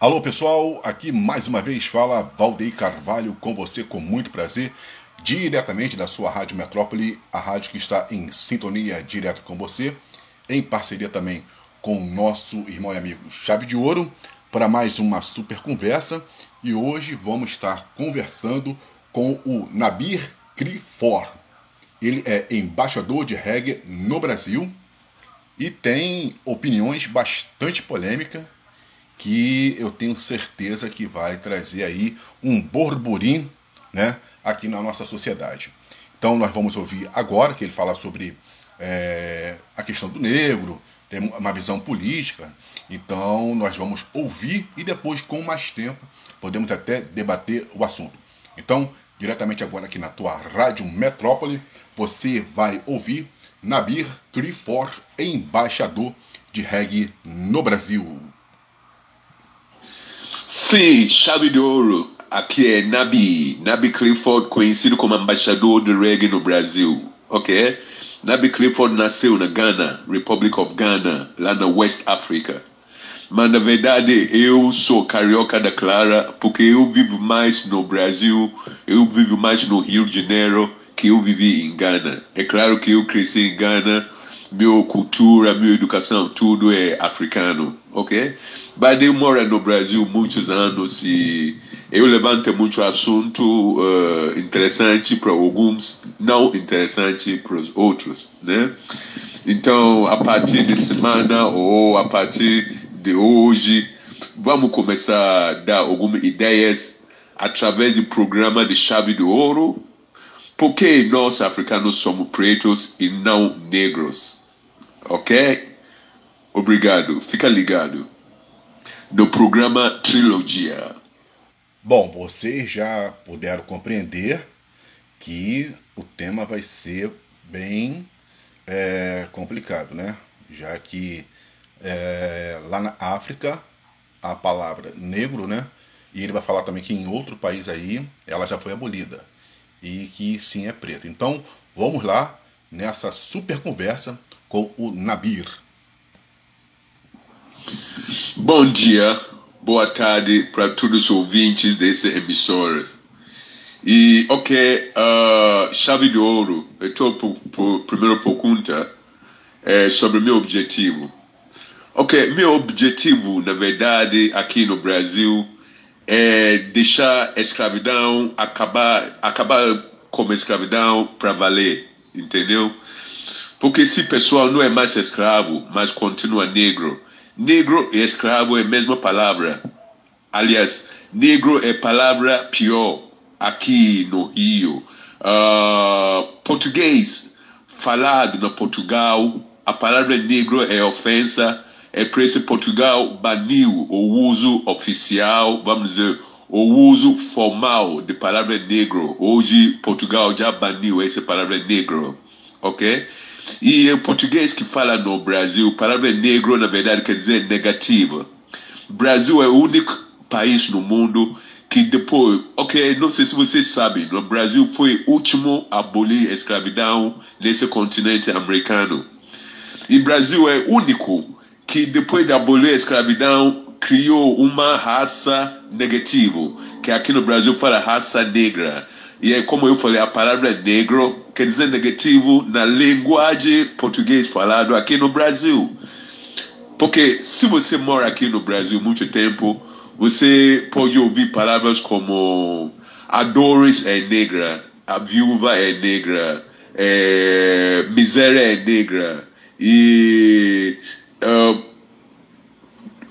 Alô pessoal, aqui mais uma vez fala Valdeir Carvalho com você com muito prazer, diretamente da sua Rádio Metrópole, a rádio que está em sintonia direto com você, em parceria também com o nosso irmão e amigo Chave de Ouro, para mais uma super conversa. E hoje vamos estar conversando com o Nabir Crifor. Ele é embaixador de reggae no Brasil e tem opiniões bastante polêmicas que eu tenho certeza que vai trazer aí um burburinho né, aqui na nossa sociedade. Então nós vamos ouvir agora que ele fala sobre é, a questão do negro, tem uma visão política. Então nós vamos ouvir e depois, com mais tempo, podemos até debater o assunto. Então, diretamente agora aqui na tua Rádio Metrópole, você vai ouvir Nabir Crifor, embaixador de reggae no Brasil. Sim, chave de ouro. Aqui é Nabi, Nabi Clifford, conhecido como embaixador de reggae no Brasil, ok? Nabi Clifford nasceu na Ghana, Republic of Ghana, lá na West Africa. Mas na verdade eu sou carioca da Clara porque eu vivo mais no Brasil, eu vivo mais no Rio de Janeiro que eu vivi em Ghana. É claro que eu cresci em Ghana, minha cultura, minha educação, tudo é africano, ok? Biden mora no Brasil muitos anos e eu levanto muito assunto uh, interessante para alguns, não interessante para os outros, né? Então, a partir de semana ou a partir de hoje, vamos começar a dar algumas ideias através do programa de Chave de Ouro, porque nós africanos somos pretos e não negros, ok? Obrigado, fica ligado do programa Trilogia. Bom, vocês já puderam compreender que o tema vai ser bem é, complicado, né? Já que é, lá na África a palavra negro, né? E ele vai falar também que em outro país aí ela já foi abolida e que sim é preto. Então vamos lá nessa super conversa com o Nabir. Bom dia, boa tarde para todos os ouvintes desse emissora. E, ok, uh, chave de ouro, por, por, primeira pergunta é sobre meu objetivo. Ok, meu objetivo, na verdade, aqui no Brasil, é deixar a escravidão acabar, acabar com a escravidão para valer, entendeu? Porque se pessoal não é mais escravo, mas continua negro, Negro e escravo é a mesma palavra. Aliás, negro é palavra pior aqui no Rio. Uh, português falado no Portugal, a palavra negro é ofensa. É por isso Portugal baniu o uso oficial, vamos dizer, o uso formal de palavra negro. Hoje Portugal já baniu essa palavra negro, ok? E o português que fala no Brasil, a palavra negro na verdade quer dizer negativa. Brasil é o único país no mundo que depois, ok, não sei se vocês sabem, no Brasil foi o último a abolir a escravidão nesse continente americano. E Brasil é o único que depois de abolir a escravidão criou uma raça negativa, que aqui no Brasil fala raça negra. E é como eu falei, a palavra negro quer dizer negativo na linguagem português falado aqui no Brasil. Porque se você mora aqui no Brasil muito tempo, você pode ouvir palavras como a Doris é negra, a viúva é negra, é, miséria é negra e uh,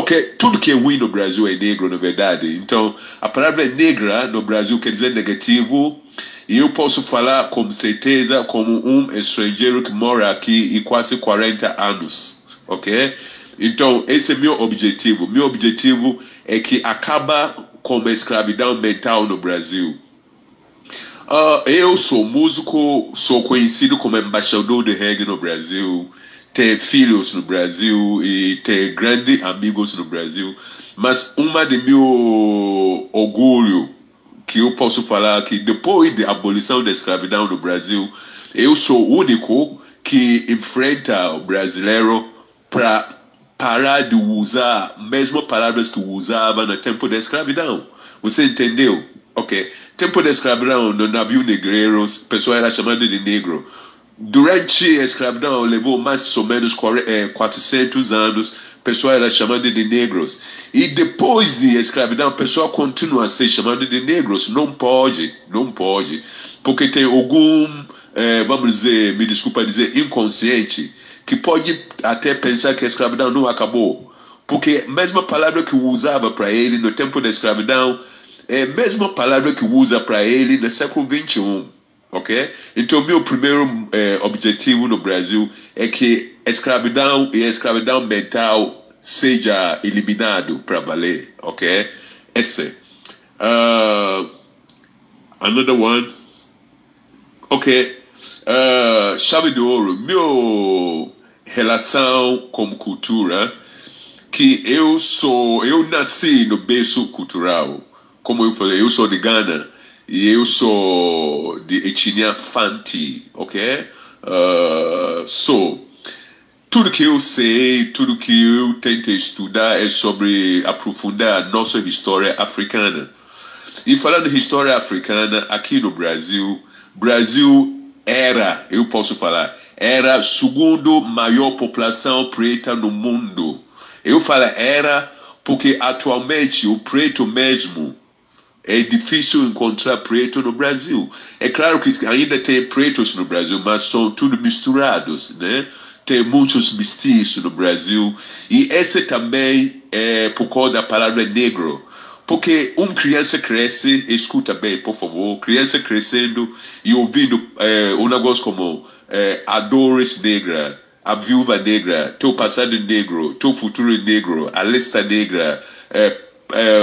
ok, tudo que é ruim no Brasil é negro na verdade. Então a palavra negra no Brasil quer dizer negativo e eu posso falar com certeza como um estrangeiro que mora aqui e quase 40 anos, ok? Então, esse é meu objetivo. Meu objetivo é que acaba com a escravidão mental no Brasil. Uh, eu sou músico, sou conhecido como embaixador de reggae no Brasil, tenho filhos no Brasil e tenho grandes amigos no Brasil. Mas uma de meu orgulho que eu posso falar que depois da abolição da escravidão no Brasil, eu sou o único que enfrenta o brasileiro para parar de usar mesmo palavras que usava no tempo da escravidão. Você entendeu? Ok. Tempo da escravidão, no navio negreiros, pessoa era chamada de negro. Durante a escravidão, levou mais ou menos 400 anos, pessoa era chamada de negros. E depois de escravidão, a pessoa continua a ser chamada de negros. Não pode, não pode. Porque tem algum, eh, vamos dizer, me desculpa dizer, inconsciente, que pode até pensar que a escravidão não acabou. Porque a mesma palavra que usava para ele no tempo da escravidão é a mesma palavra que usa para ele no século 21, ok? Então, meu primeiro eh, objetivo no Brasil é que a escravidão e a escravidão mental seja eliminado para valer, ok? Esse. Uh, another one. Ok. Uh, chave de ouro. Meu relação com cultura que eu sou, eu nasci no berço cultural como eu falei, eu sou de Ghana e eu sou de etnia Fanti, ok? Uh, so, tudo que eu sei, tudo que eu tento estudar é sobre aprofundar a nossa história africana. E falando de história africana, aqui no Brasil, Brasil era, eu posso falar, era a segunda maior população preta no mundo. Eu falo era porque atualmente o preto mesmo é difícil encontrar preto no Brasil. É claro que ainda tem pretos no Brasil, mas são tudo misturados, né? Tem muitos mestiços no Brasil. E esse também é por causa da palavra negro. Porque uma criança cresce, escuta bem, por favor, criança crescendo e ouvindo é, um negócio como é, a Doris negra, a viúva negra, teu passado negro, teu futuro negro, a lista negra, é, é,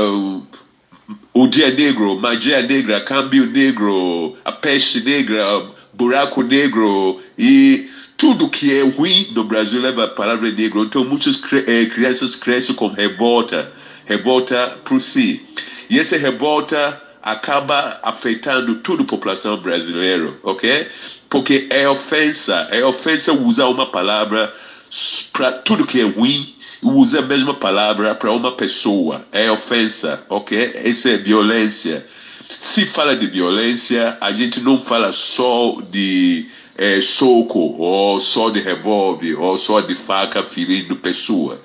o dia negro, magia negra, câmbio negro, a peste negra, buraco negro e tudo que é ruim no Brasil leva a palavra negro. Então muitas eh, crianças crescem com revolta, revolta por si. E essa revolta acaba afetando toda a população brasileira, ok? Porque é ofensa, é ofensa usar uma palavra para tudo que é ruim usa a mesma palavra para uma pessoa. É ofensa, ok? Essa é violência. Se fala de violência, a gente não fala só de é, soco, ou só de revólver, ou só de faca ferindo pessoa.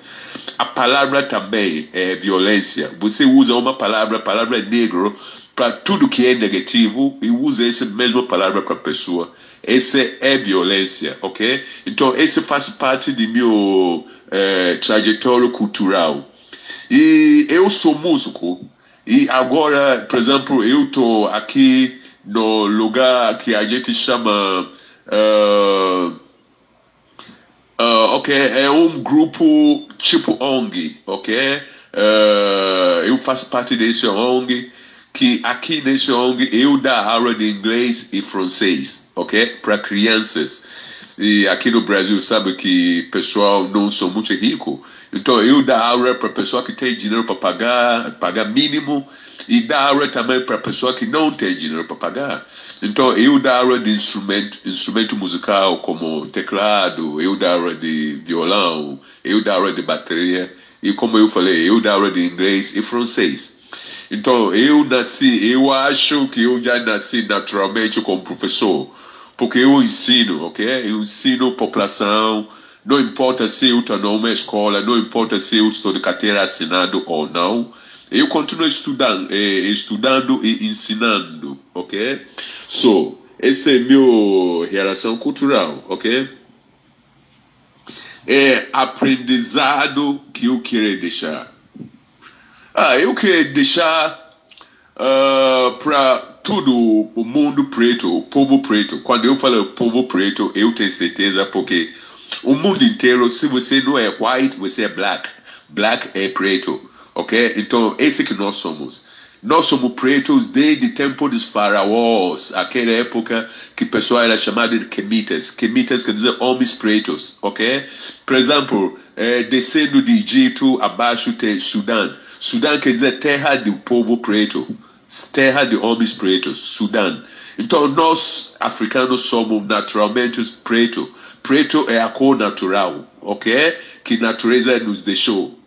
A palavra também é violência. Você usa uma palavra, a palavra negro, para tudo que é negativo e usa essa mesma palavra para a pessoa. Essa é violência, ok? Então, esse faz parte de meu é, trajetória cultural. E eu sou músico. E agora, por exemplo, eu estou aqui no lugar que a gente chama. Uh, uh, ok, é um grupo tipo ONG, ok? Uh, eu faço parte desse ONG, que aqui nesse ONG eu dou aula de inglês e francês, ok? Para crianças. E aqui no Brasil, sabe que pessoal não são muito rico. Então eu dou aula para pessoa que tem dinheiro para pagar, pagar mínimo, e dou aula também para pessoa que não tem dinheiro para pagar. Então eu dou aula de instrumento, instrumento musical como teclado, eu dou aula de violão, eu dou aula de bateria, e como eu falei, eu dou aula de inglês e francês. Então eu nasci, eu acho que eu já nasci naturalmente como professor porque eu ensino, ok? Eu ensino população, não importa se eu estou numa escola, não importa se eu estou de carteira assinado ou não, eu continuo estudando, eh, estudando e ensinando, ok? So, essa é minha relação cultural, ok? É aprendizado que eu queria deixar. Ah, eu queria deixar uh, para tudo o mundo preto, o povo preto. Quando eu falo povo preto, eu tenho certeza porque o mundo inteiro, se você não é white, você é black. Black é preto, ok? Então, esse que nós somos. Nós somos pretos desde o tempo dos faraós, aquela época que o pessoal era chamado de quemitas. Quemitas quer dizer homens pretos, ok? Por exemplo, é, descendo de Egito, abaixo tem Sudão. Sudão quer dizer terra do povo preto terra de homens pretos, Sudão. Então nós africanos somos naturalmente preto. Preto é a cor natural, ok? que natureza nos deixou.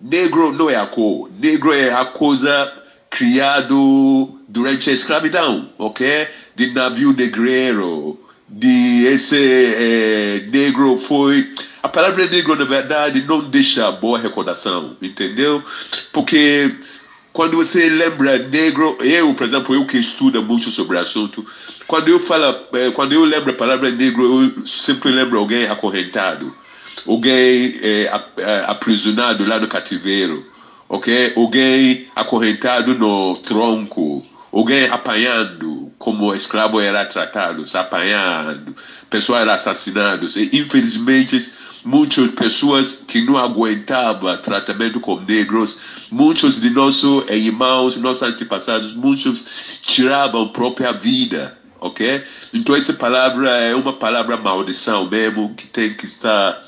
Negro não é a cor, negro é a coisa criado durante a escravidão, ok? De navio negreiro, de esse é, negro foi. A palavra negro, na verdade, não deixa boa recordação, entendeu? Porque quando você lembra negro, eu, por exemplo, eu que estudo muito sobre o assunto, quando eu falo, eh, quando eu lembro a palavra negro, eu sempre lembro alguém acorrentado, alguém é, aprisionado lá no cativeiro, ok? Alguém acorrentado no tronco, alguém apanhando, como escravo era tratado, apanhando, pessoas eram assassinadas. E, infelizmente, muitas pessoas que não aguentavam tratamento com negros, muitos de nossos irmãos, nossos antepassados, muitos tiravam própria vida, ok? Então essa palavra é uma palavra maldição mesmo que tem que estar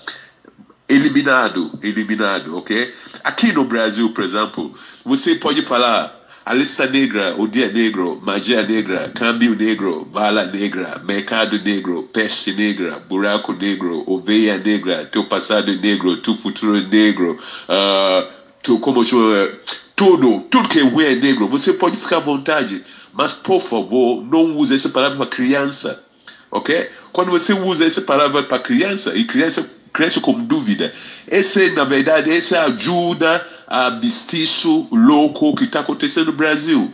eliminado, eliminado, ok? Aqui no Brasil, por exemplo, você pode falar a lista negra, o dia negro, magia negra, câmbio negro, bala negra, mercado negro, peste negra, buraco negro, oveia negra, teu passado negro, teu futuro negro, uh, teu, como chama, tudo, tudo que é é negro. Você pode ficar à vontade, mas por favor, não use essa palavra para criança, ok? Quando você usa essa palavra para criança, e criança cresce com dúvida, essa na verdade, essa ajuda a mestiço louco que está acontecendo no Brasil.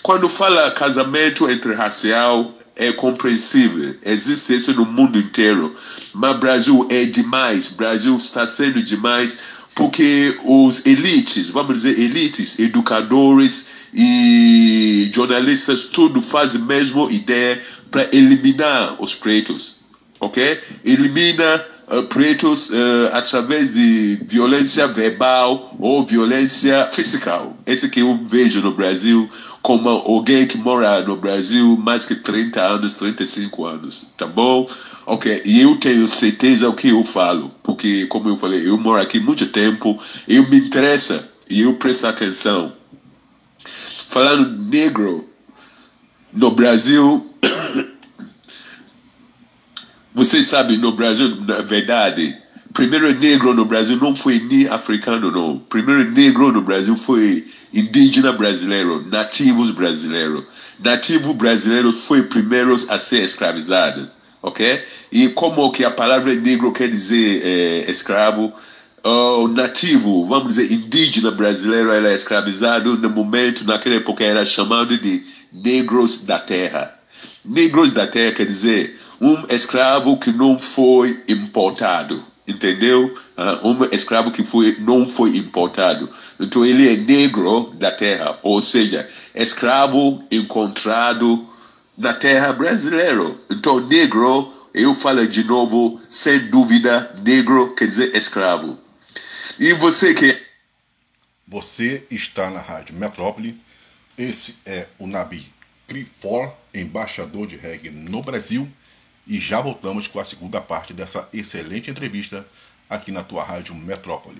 Quando fala casamento entre racial, é compreensível, existe isso no mundo inteiro, mas Brasil é demais, Brasil está sendo demais porque os elites, vamos dizer elites, educadores e jornalistas, tudo fazem a mesma ideia para eliminar os pretos, ok? Elimina pretos uh, através de violência verbal ou violência física. Esse que eu vejo no Brasil como alguém que mora no Brasil mais que 30 anos, 35 anos, tá bom? Ok, e eu tenho certeza o que eu falo, porque como eu falei, eu moro aqui muito tempo, eu me interessa e eu presto atenção. Falando negro, no Brasil Vocês sabem, no Brasil, na verdade, primeiro negro no Brasil não foi nem africano, não. Primeiro negro no Brasil foi indígena brasileiro, nativos brasileiros. Nativo brasileiro foi primeiros a ser escravizados, ok? E como que a palavra negro quer dizer é, escravo, o nativo, vamos dizer, indígena brasileiro era escravizado no momento, naquela época era chamado de negros da terra. Negros da terra quer dizer um escravo que não foi importado, entendeu? Uh, um escravo que foi, não foi importado. Então ele é negro da terra, ou seja, escravo encontrado na terra brasileira. Então negro, eu falo de novo, sem dúvida, negro quer dizer escravo. E você que você está na Rádio Metrópole. Esse é o Nabi Crifor, embaixador de reggae no Brasil. E já voltamos com a segunda parte dessa excelente entrevista aqui na tua rádio Metrópole.